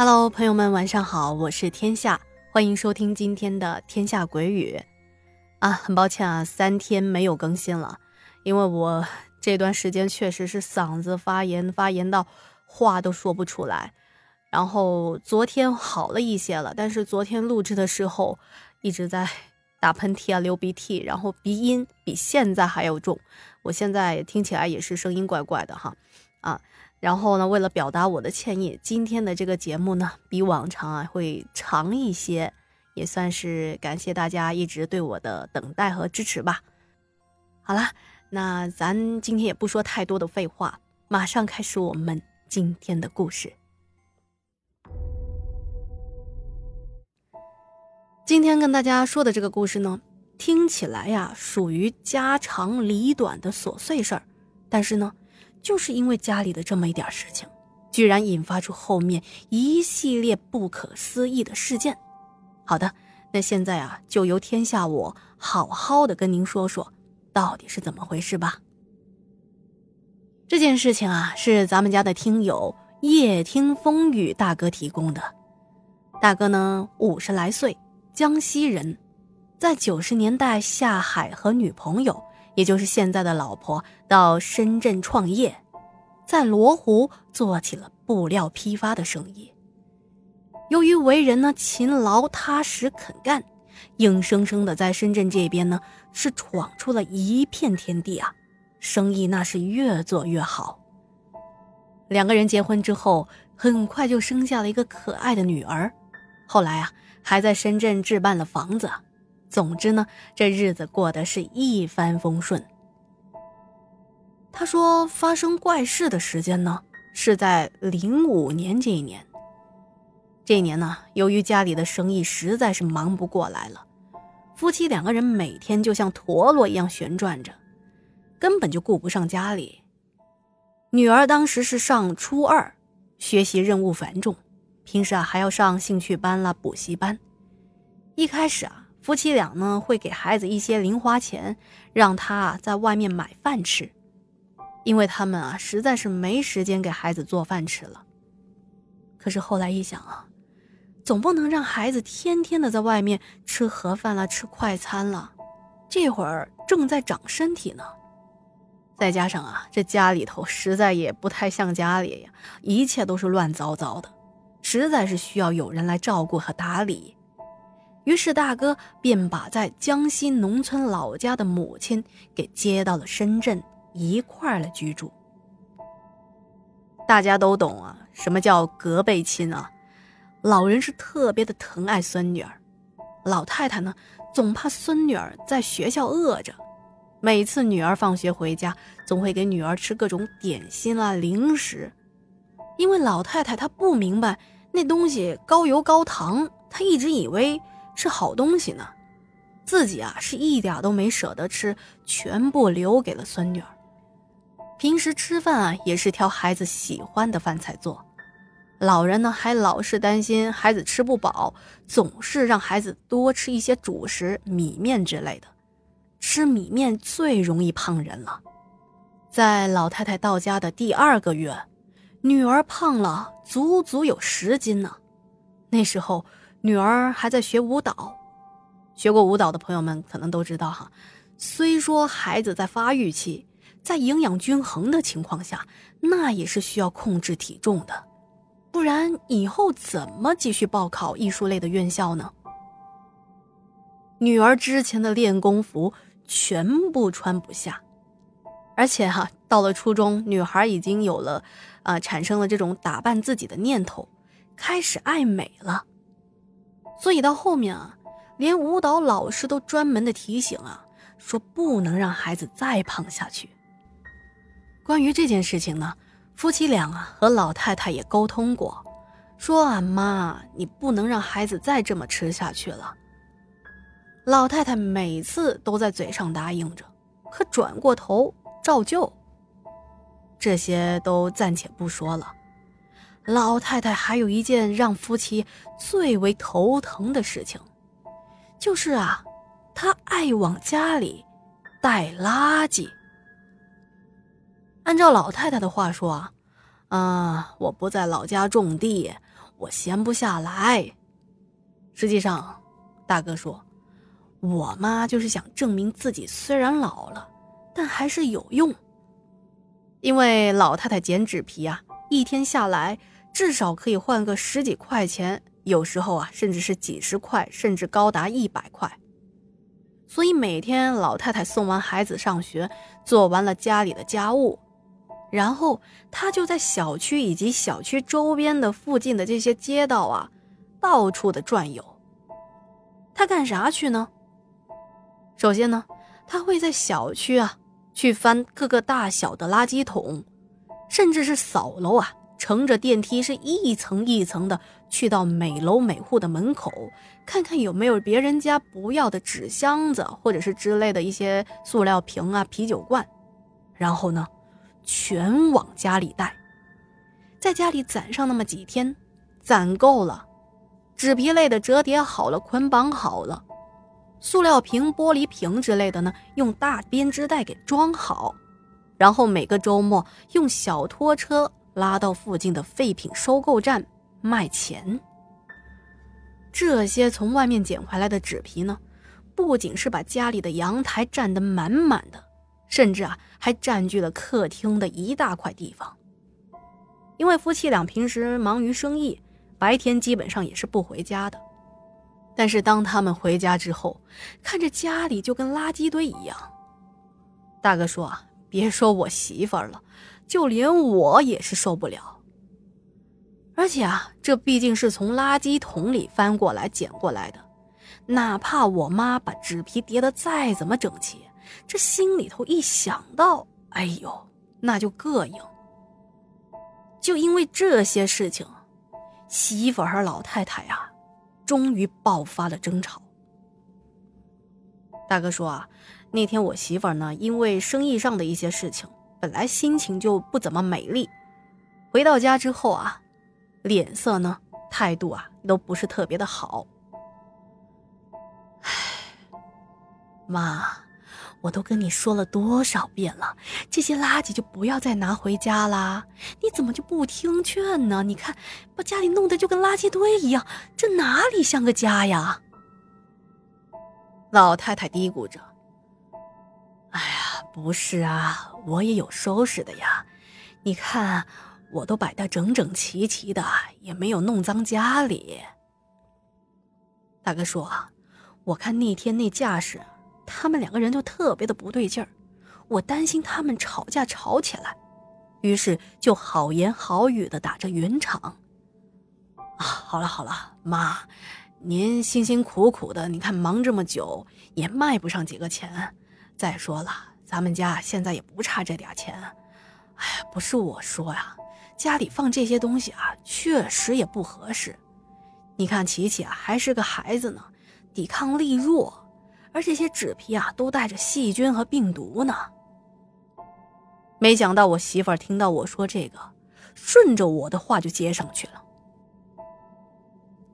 Hello，朋友们，晚上好，我是天下，欢迎收听今天的《天下鬼语》啊。很抱歉啊，三天没有更新了，因为我这段时间确实是嗓子发炎，发炎到话都说不出来。然后昨天好了一些了，但是昨天录制的时候一直在打喷嚏啊、流鼻涕，然后鼻音比现在还要重。我现在听起来也是声音怪怪的哈，啊。然后呢，为了表达我的歉意，今天的这个节目呢，比往常啊会长一些，也算是感谢大家一直对我的等待和支持吧。好啦，那咱今天也不说太多的废话，马上开始我们今天的故事。今天跟大家说的这个故事呢，听起来呀属于家长里短的琐碎事儿，但是呢。就是因为家里的这么一点事情，居然引发出后面一系列不可思议的事件。好的，那现在啊，就由天下我好好的跟您说说，到底是怎么回事吧。这件事情啊，是咱们家的听友夜听风雨大哥提供的。大哥呢，五十来岁，江西人，在九十年代下海和女朋友。也就是现在的老婆到深圳创业，在罗湖做起了布料批发的生意。由于为人呢勤劳踏实肯干，硬生生的在深圳这边呢是闯出了一片天地啊，生意那是越做越好。两个人结婚之后，很快就生下了一个可爱的女儿，后来啊还在深圳置办了房子。总之呢，这日子过得是一帆风顺。他说，发生怪事的时间呢，是在零五年这一年。这一年呢，由于家里的生意实在是忙不过来了，夫妻两个人每天就像陀螺一样旋转着，根本就顾不上家里。女儿当时是上初二，学习任务繁重，平时啊还要上兴趣班啦、补习班。一开始啊。夫妻俩呢会给孩子一些零花钱，让他在外面买饭吃，因为他们啊实在是没时间给孩子做饭吃了。可是后来一想啊，总不能让孩子天天的在外面吃盒饭了、吃快餐了，这会儿正在长身体呢。再加上啊，这家里头实在也不太像家里呀，一切都是乱糟糟的，实在是需要有人来照顾和打理。于是大哥便把在江西农村老家的母亲给接到了深圳一块儿来居住。大家都懂啊，什么叫隔辈亲啊？老人是特别的疼爱孙女儿，老太太呢总怕孙女儿在学校饿着，每次女儿放学回家，总会给女儿吃各种点心啦、零食，因为老太太她不明白那东西高油高糖，她一直以为。是好东西呢，自己啊是一点都没舍得吃，全部留给了孙女儿。平时吃饭啊也是挑孩子喜欢的饭菜做，老人呢还老是担心孩子吃不饱，总是让孩子多吃一些主食、米面之类的。吃米面最容易胖人了。在老太太到家的第二个月，女儿胖了足足有十斤呢。那时候。女儿还在学舞蹈，学过舞蹈的朋友们可能都知道哈。虽说孩子在发育期，在营养均衡的情况下，那也是需要控制体重的，不然以后怎么继续报考艺术类的院校呢？女儿之前的练功服全部穿不下，而且哈，到了初中，女孩已经有了，啊，产生了这种打扮自己的念头，开始爱美了。所以到后面啊，连舞蹈老师都专门的提醒啊，说不能让孩子再胖下去。关于这件事情呢，夫妻俩啊和老太太也沟通过，说俺妈，你不能让孩子再这么吃下去了。老太太每次都在嘴上答应着，可转过头照旧。这些都暂且不说了。老太太还有一件让夫妻最为头疼的事情，就是啊，她爱往家里带垃圾。按照老太太的话说啊，啊，我不在老家种地，我闲不下来。实际上，大哥说，我妈就是想证明自己虽然老了，但还是有用。因为老太太剪纸皮啊，一天下来至少可以换个十几块钱，有时候啊，甚至是几十块，甚至高达一百块。所以每天老太太送完孩子上学，做完了家里的家务，然后她就在小区以及小区周边的附近的这些街道啊，到处的转悠。她干啥去呢？首先呢，她会在小区啊。去翻各个大小的垃圾桶，甚至是扫楼啊，乘着电梯是一层一层的去到每楼每户的门口，看看有没有别人家不要的纸箱子或者是之类的一些塑料瓶啊、啤酒罐，然后呢，全往家里带，在家里攒上那么几天，攒够了，纸皮类的折叠好了，捆绑好了。塑料瓶、玻璃瓶之类的呢，用大编织袋给装好，然后每个周末用小拖车拉到附近的废品收购站卖钱。这些从外面捡回来的纸皮呢，不仅是把家里的阳台占得满满的，甚至啊还占据了客厅的一大块地方。因为夫妻俩平时忙于生意，白天基本上也是不回家的。但是当他们回家之后，看着家里就跟垃圾堆一样。大哥说：“，别说我媳妇儿了，就连我也是受不了。而且啊，这毕竟是从垃圾桶里翻过来捡过来的，哪怕我妈把纸皮叠得再怎么整齐，这心里头一想到，哎呦，那就膈应。就因为这些事情，媳妇和老太太呀。”终于爆发了争吵。大哥说啊，那天我媳妇呢，因为生意上的一些事情，本来心情就不怎么美丽。回到家之后啊，脸色呢，态度啊，都不是特别的好。唉，妈。我都跟你说了多少遍了，这些垃圾就不要再拿回家啦！你怎么就不听劝呢？你看，把家里弄得就跟垃圾堆一样，这哪里像个家呀？老太太嘀咕着：“哎呀，不是啊，我也有收拾的呀。你看，我都摆得整整齐齐的，也没有弄脏家里。”大哥说：“我看那天那架势。”他们两个人就特别的不对劲儿，我担心他们吵架吵起来，于是就好言好语的打着圆场。啊，好了好了，妈，您辛辛苦苦的，你看忙这么久也卖不上几个钱。再说了，咱们家现在也不差这点钱。哎，不是我说呀，家里放这些东西啊，确实也不合适。你看琪琪啊，还是个孩子呢，抵抗力弱。而这些纸皮啊，都带着细菌和病毒呢。没想到我媳妇儿听到我说这个，顺着我的话就接上去了。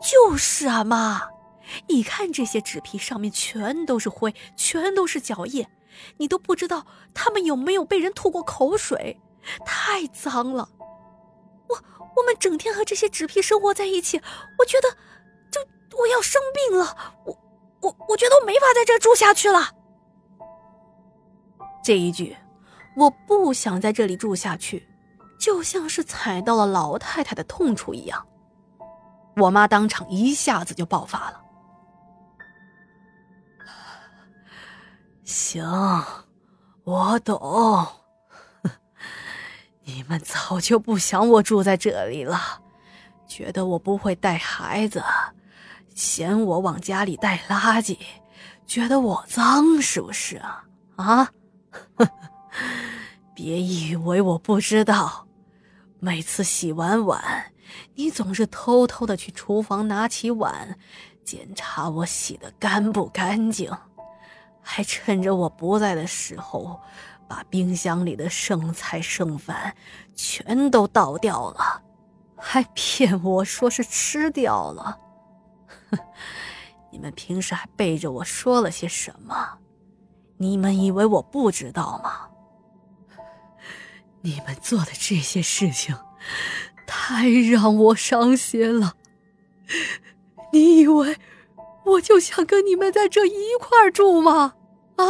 就是啊，妈，你看这些纸皮上面全都是灰，全都是脚印，你都不知道他们有没有被人吐过口水，太脏了。我我们整天和这些纸皮生活在一起，我觉得，就我要生病了，我。我我觉得我没法在这住下去了。这一句，我不想在这里住下去，就像是踩到了老太太的痛处一样。我妈当场一下子就爆发了。行，我懂。你们早就不想我住在这里了，觉得我不会带孩子。嫌我往家里带垃圾，觉得我脏是不是啊？啊！别以为我不知道，每次洗完碗，你总是偷偷的去厨房拿起碗，检查我洗的干不干净，还趁着我不在的时候，把冰箱里的剩菜剩饭全都倒掉了，还骗我说是吃掉了。你们平时还背着我说了些什么？你们以为我不知道吗？你们做的这些事情，太太让我伤心了。你以为我就想跟你们在这一块住吗？啊！